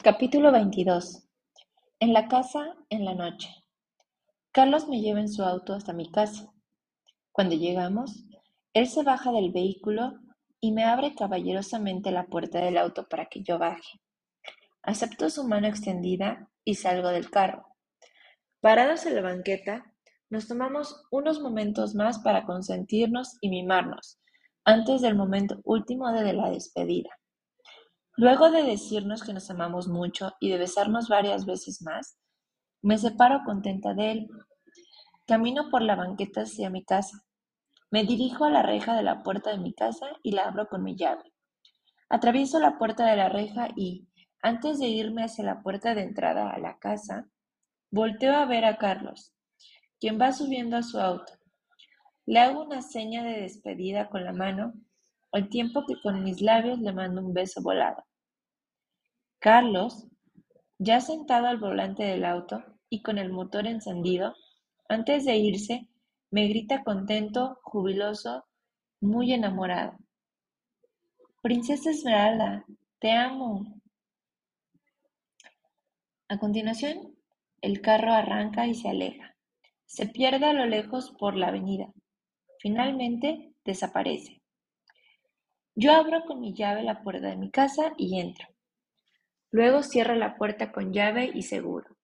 Capítulo 22. En la casa, en la noche. Carlos me lleva en su auto hasta mi casa. Cuando llegamos, él se baja del vehículo y me abre caballerosamente la puerta del auto para que yo baje. Acepto su mano extendida y salgo del carro. Parados en la banqueta, nos tomamos unos momentos más para consentirnos y mimarnos, antes del momento último de la despedida. Luego de decirnos que nos amamos mucho y de besarnos varias veces más, me separo contenta de él. Camino por la banqueta hacia mi casa. Me dirijo a la reja de la puerta de mi casa y la abro con mi llave. Atravieso la puerta de la reja y, antes de irme hacia la puerta de entrada a la casa, volteo a ver a Carlos, quien va subiendo a su auto. Le hago una seña de despedida con la mano, al tiempo que con mis labios le mando un beso volado. Carlos, ya sentado al volante del auto y con el motor encendido, antes de irse, me grita contento, jubiloso, muy enamorado. Princesa Esmeralda, te amo. A continuación, el carro arranca y se aleja. Se pierde a lo lejos por la avenida. Finalmente, desaparece. Yo abro con mi llave la puerta de mi casa y entro. Luego cierro la puerta con llave y seguro.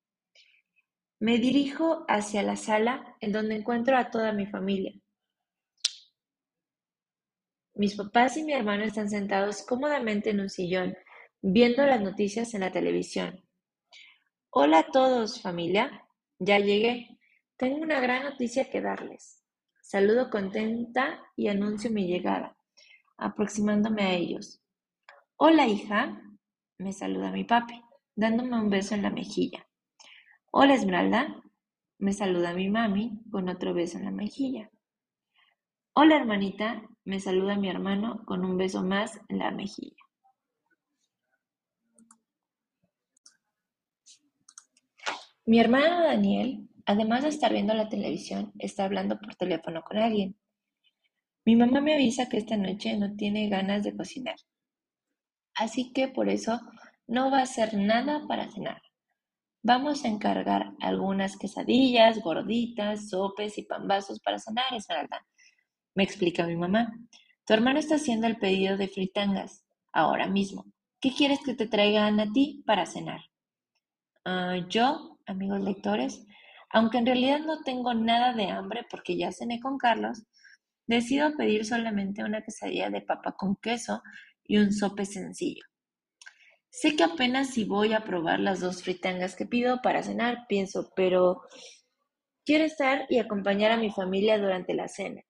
Me dirijo hacia la sala en donde encuentro a toda mi familia. Mis papás y mi hermano están sentados cómodamente en un sillón, viendo las noticias en la televisión. Hola a todos, familia. Ya llegué. Tengo una gran noticia que darles. Saludo contenta y anuncio mi llegada, aproximándome a ellos. Hola, hija, me saluda mi papi, dándome un beso en la mejilla. Hola Esmeralda, me saluda mi mami con otro beso en la mejilla. Hola hermanita, me saluda mi hermano con un beso más en la mejilla. Mi hermano Daniel, además de estar viendo la televisión, está hablando por teléfono con alguien. Mi mamá me avisa que esta noche no tiene ganas de cocinar Así que por eso no va a hacer nada para cenar. Vamos a encargar algunas quesadillas, gorditas, sopes y pambazos para cenar, Esmeralda. Me explica mi mamá. Tu hermano está haciendo el pedido de fritangas ahora mismo. ¿Qué quieres que te traigan a ti para cenar? Ah, yo, amigos lectores, aunque en realidad no tengo nada de hambre porque ya cené con Carlos, decido pedir solamente una quesadilla de papa con queso y un sope sencillo. Sé que apenas si voy a probar las dos fritangas que pido para cenar, pienso, pero quiero estar y acompañar a mi familia durante la cena.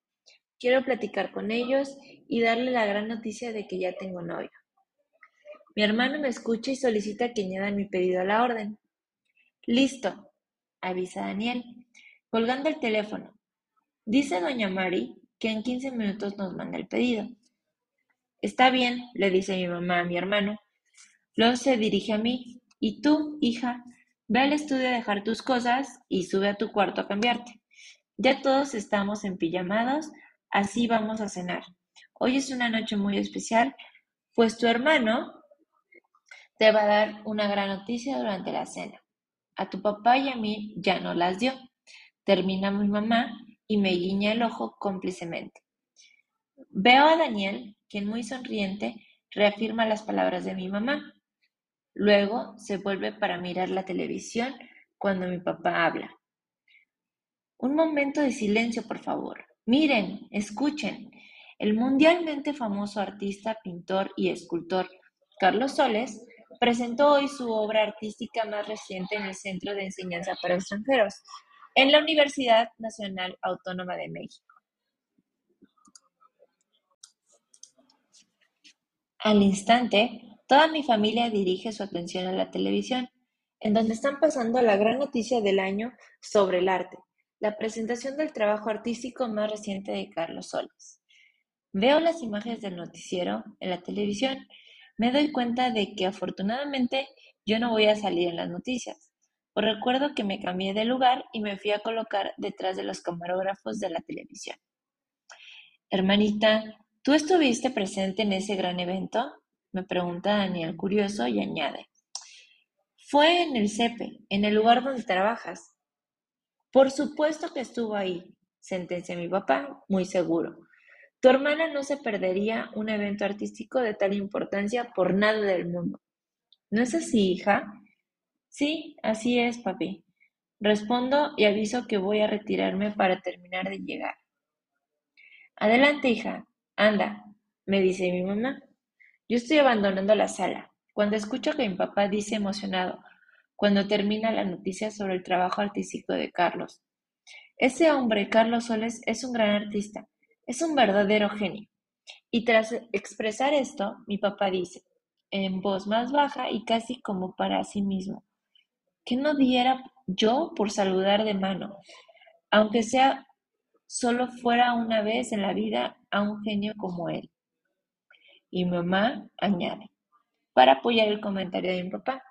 Quiero platicar con ellos y darle la gran noticia de que ya tengo novio. Mi hermano me escucha y solicita que añada mi pedido a la orden. Listo, avisa Daniel, colgando el teléfono. Dice doña Mari que en 15 minutos nos manda el pedido. Está bien, le dice mi mamá a mi hermano. Luego se dirige a mí. Y tú, hija, ve al estudio a dejar tus cosas y sube a tu cuarto a cambiarte. Ya todos estamos en pijamados, así vamos a cenar. Hoy es una noche muy especial, pues tu hermano te va a dar una gran noticia durante la cena. A tu papá y a mí ya no las dio. Termina mi mamá y me guiña el ojo cómplicemente. Veo a Daniel muy sonriente reafirma las palabras de mi mamá. Luego se vuelve para mirar la televisión cuando mi papá habla. Un momento de silencio, por favor. Miren, escuchen. El mundialmente famoso artista, pintor y escultor Carlos Soles presentó hoy su obra artística más reciente en el Centro de Enseñanza para Extranjeros, en la Universidad Nacional Autónoma de México. Al instante, toda mi familia dirige su atención a la televisión, en donde están pasando la gran noticia del año sobre el arte, la presentación del trabajo artístico más reciente de Carlos Soles. Veo las imágenes del noticiero en la televisión, me doy cuenta de que afortunadamente yo no voy a salir en las noticias. Os recuerdo que me cambié de lugar y me fui a colocar detrás de los camarógrafos de la televisión. Hermanita, ¿Tú estuviste presente en ese gran evento? Me pregunta Daniel curioso y añade. Fue en el CEPE, en el lugar donde trabajas. Por supuesto que estuvo ahí, sentencia mi papá, muy seguro. Tu hermana no se perdería un evento artístico de tal importancia por nada del mundo. ¿No es así, hija? Sí, así es, papi. Respondo y aviso que voy a retirarme para terminar de llegar. Adelante, hija. Anda, me dice mi mamá. Yo estoy abandonando la sala, cuando escucho que mi papá dice emocionado, cuando termina la noticia sobre el trabajo artístico de Carlos. Ese hombre, Carlos Soles, es un gran artista, es un verdadero genio. Y tras expresar esto, mi papá dice, en voz más baja y casi como para sí mismo, que no diera yo por saludar de mano, aunque sea solo fuera una vez en la vida a un genio como él. Y mamá añade, para apoyar el comentario de mi papá,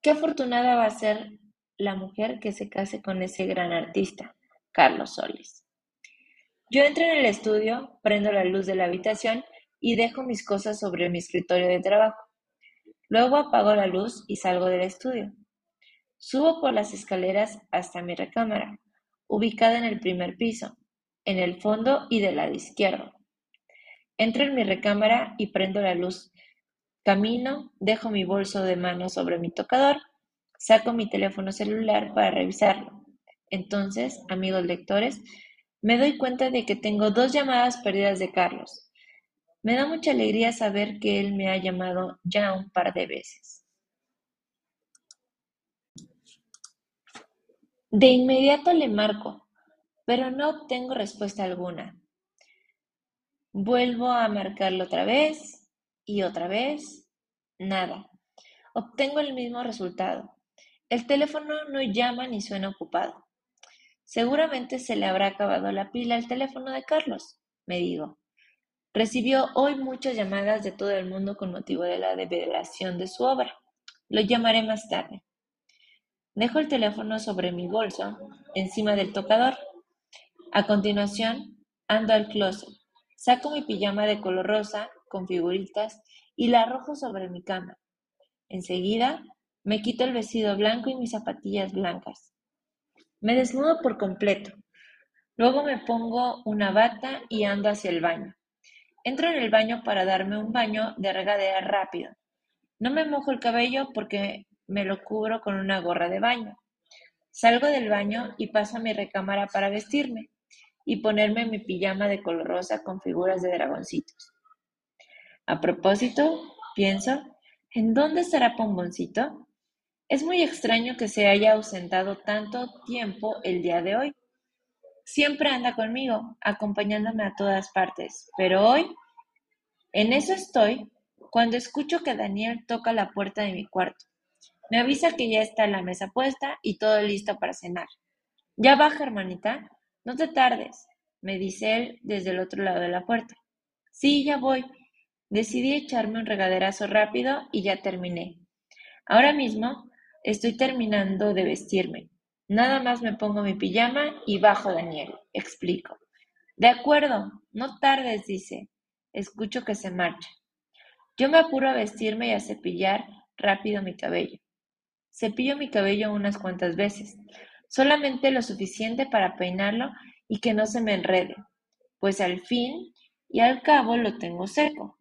qué afortunada va a ser la mujer que se case con ese gran artista, Carlos Solis. Yo entro en el estudio, prendo la luz de la habitación y dejo mis cosas sobre mi escritorio de trabajo. Luego apago la luz y salgo del estudio. Subo por las escaleras hasta mi recámara, ubicada en el primer piso, en el fondo y del lado izquierdo. Entro en mi recámara y prendo la luz. Camino, dejo mi bolso de mano sobre mi tocador, saco mi teléfono celular para revisarlo. Entonces, amigos lectores, me doy cuenta de que tengo dos llamadas perdidas de Carlos. Me da mucha alegría saber que él me ha llamado ya un par de veces. De inmediato le marco, pero no obtengo respuesta alguna. Vuelvo a marcarlo otra vez y otra vez. Nada. Obtengo el mismo resultado. El teléfono no llama ni suena ocupado. Seguramente se le habrá acabado la pila al teléfono de Carlos, me digo. Recibió hoy muchas llamadas de todo el mundo con motivo de la develación de su obra. Lo llamaré más tarde. Dejo el teléfono sobre mi bolso, encima del tocador. A continuación, ando al closet. Saco mi pijama de color rosa, con figuritas, y la arrojo sobre mi cama. Enseguida, me quito el vestido blanco y mis zapatillas blancas. Me desnudo por completo. Luego me pongo una bata y ando hacia el baño. Entro en el baño para darme un baño de regadera rápido. No me mojo el cabello porque me lo cubro con una gorra de baño. Salgo del baño y paso a mi recámara para vestirme y ponerme mi pijama de color rosa con figuras de dragoncitos. A propósito, pienso, ¿en dónde estará Pomboncito? Es muy extraño que se haya ausentado tanto tiempo el día de hoy. Siempre anda conmigo, acompañándome a todas partes, pero hoy, en eso estoy, cuando escucho que Daniel toca la puerta de mi cuarto. Me avisa que ya está la mesa puesta y todo listo para cenar. Ya baja, hermanita. No te tardes, me dice él desde el otro lado de la puerta. Sí, ya voy. Decidí echarme un regaderazo rápido y ya terminé. Ahora mismo estoy terminando de vestirme. Nada más me pongo mi pijama y bajo Daniel, explico. De acuerdo, no tardes, dice. Escucho que se marcha. Yo me apuro a vestirme y a cepillar rápido mi cabello. Cepillo mi cabello unas cuantas veces, solamente lo suficiente para peinarlo y que no se me enrede, pues al fin y al cabo lo tengo seco.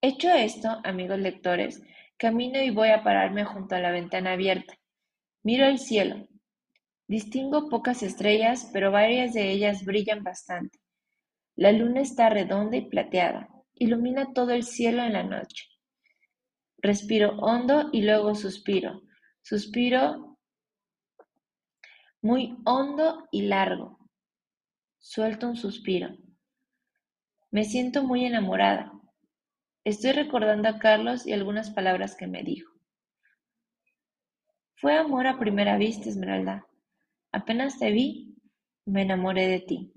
Hecho esto, amigos lectores, camino y voy a pararme junto a la ventana abierta. Miro el cielo. Distingo pocas estrellas, pero varias de ellas brillan bastante. La luna está redonda y plateada, ilumina todo el cielo en la noche. Respiro hondo y luego suspiro. Suspiro muy hondo y largo. Suelto un suspiro. Me siento muy enamorada. Estoy recordando a Carlos y algunas palabras que me dijo. Fue amor a primera vista, Esmeralda. Apenas te vi, me enamoré de ti.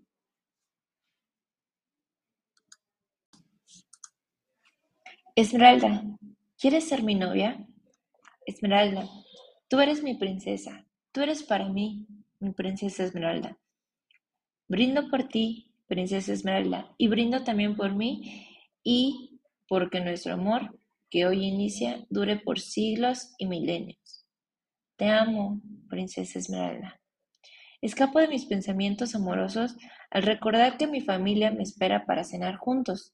Esmeralda, ¿quieres ser mi novia? Esmeralda, tú eres mi princesa, tú eres para mí, mi princesa Esmeralda. Brindo por ti, princesa Esmeralda, y brindo también por mí y porque nuestro amor que hoy inicia dure por siglos y milenios. Te amo, princesa Esmeralda. Escapo de mis pensamientos amorosos al recordar que mi familia me espera para cenar juntos.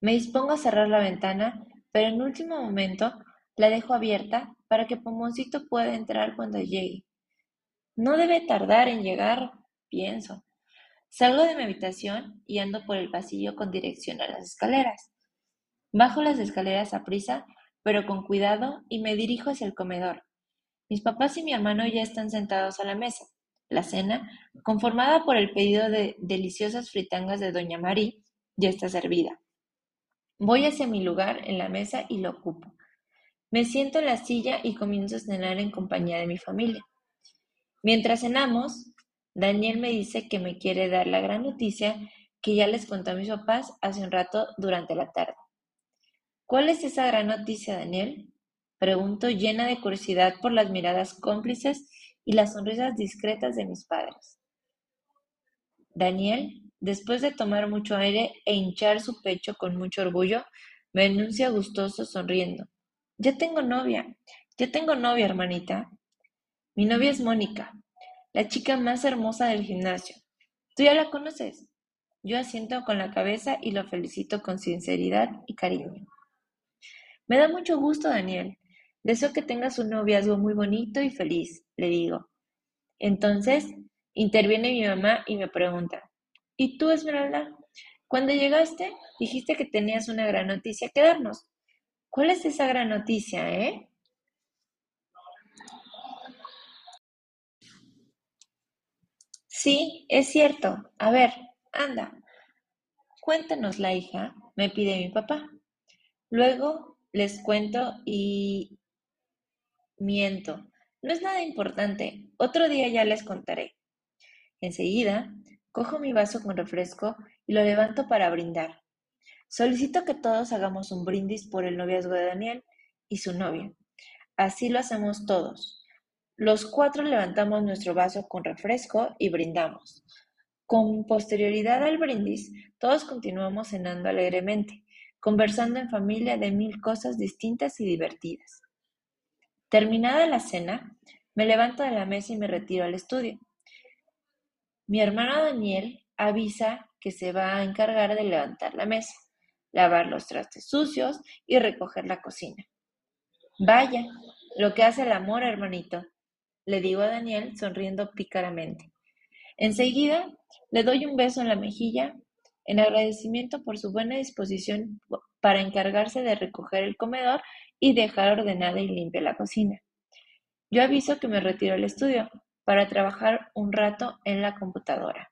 Me dispongo a cerrar la ventana, pero en último momento la dejo abierta para que Pomoncito pueda entrar cuando llegue. No debe tardar en llegar, pienso. Salgo de mi habitación y ando por el pasillo con dirección a las escaleras. Bajo las escaleras a prisa, pero con cuidado, y me dirijo hacia el comedor. Mis papás y mi hermano ya están sentados a la mesa. La cena, conformada por el pedido de deliciosas fritangas de Doña Marí, ya está servida. Voy hacia mi lugar en la mesa y lo ocupo. Me siento en la silla y comienzo a cenar en compañía de mi familia. Mientras cenamos, Daniel me dice que me quiere dar la gran noticia que ya les contó a mis papás hace un rato durante la tarde. ¿Cuál es esa gran noticia, Daniel? Pregunto llena de curiosidad por las miradas cómplices y las sonrisas discretas de mis padres. Daniel Después de tomar mucho aire e hinchar su pecho con mucho orgullo, me anuncia gustoso sonriendo. Ya tengo novia, ya tengo novia, hermanita. Mi novia es Mónica, la chica más hermosa del gimnasio. ¿Tú ya la conoces? Yo asiento con la cabeza y lo felicito con sinceridad y cariño. Me da mucho gusto, Daniel. Deseo que tengas un noviazgo muy bonito y feliz, le digo. Entonces, interviene mi mamá y me pregunta, ¿Y tú, Esmeralda? Cuando llegaste, dijiste que tenías una gran noticia que darnos. ¿Cuál es esa gran noticia, eh? Sí, es cierto. A ver, anda. Cuéntanos la hija, me pide mi papá. Luego les cuento y miento. No es nada importante. Otro día ya les contaré. Enseguida Cojo mi vaso con refresco y lo levanto para brindar. Solicito que todos hagamos un brindis por el noviazgo de Daniel y su novia. Así lo hacemos todos. Los cuatro levantamos nuestro vaso con refresco y brindamos. Con posterioridad al brindis, todos continuamos cenando alegremente, conversando en familia de mil cosas distintas y divertidas. Terminada la cena, me levanto de la mesa y me retiro al estudio. Mi hermano Daniel avisa que se va a encargar de levantar la mesa, lavar los trastes sucios y recoger la cocina. Vaya, lo que hace el amor, hermanito, le digo a Daniel sonriendo pícaramente. Enseguida le doy un beso en la mejilla en agradecimiento por su buena disposición para encargarse de recoger el comedor y dejar ordenada y limpia la cocina. Yo aviso que me retiro al estudio, para trabajar un rato en la computadora.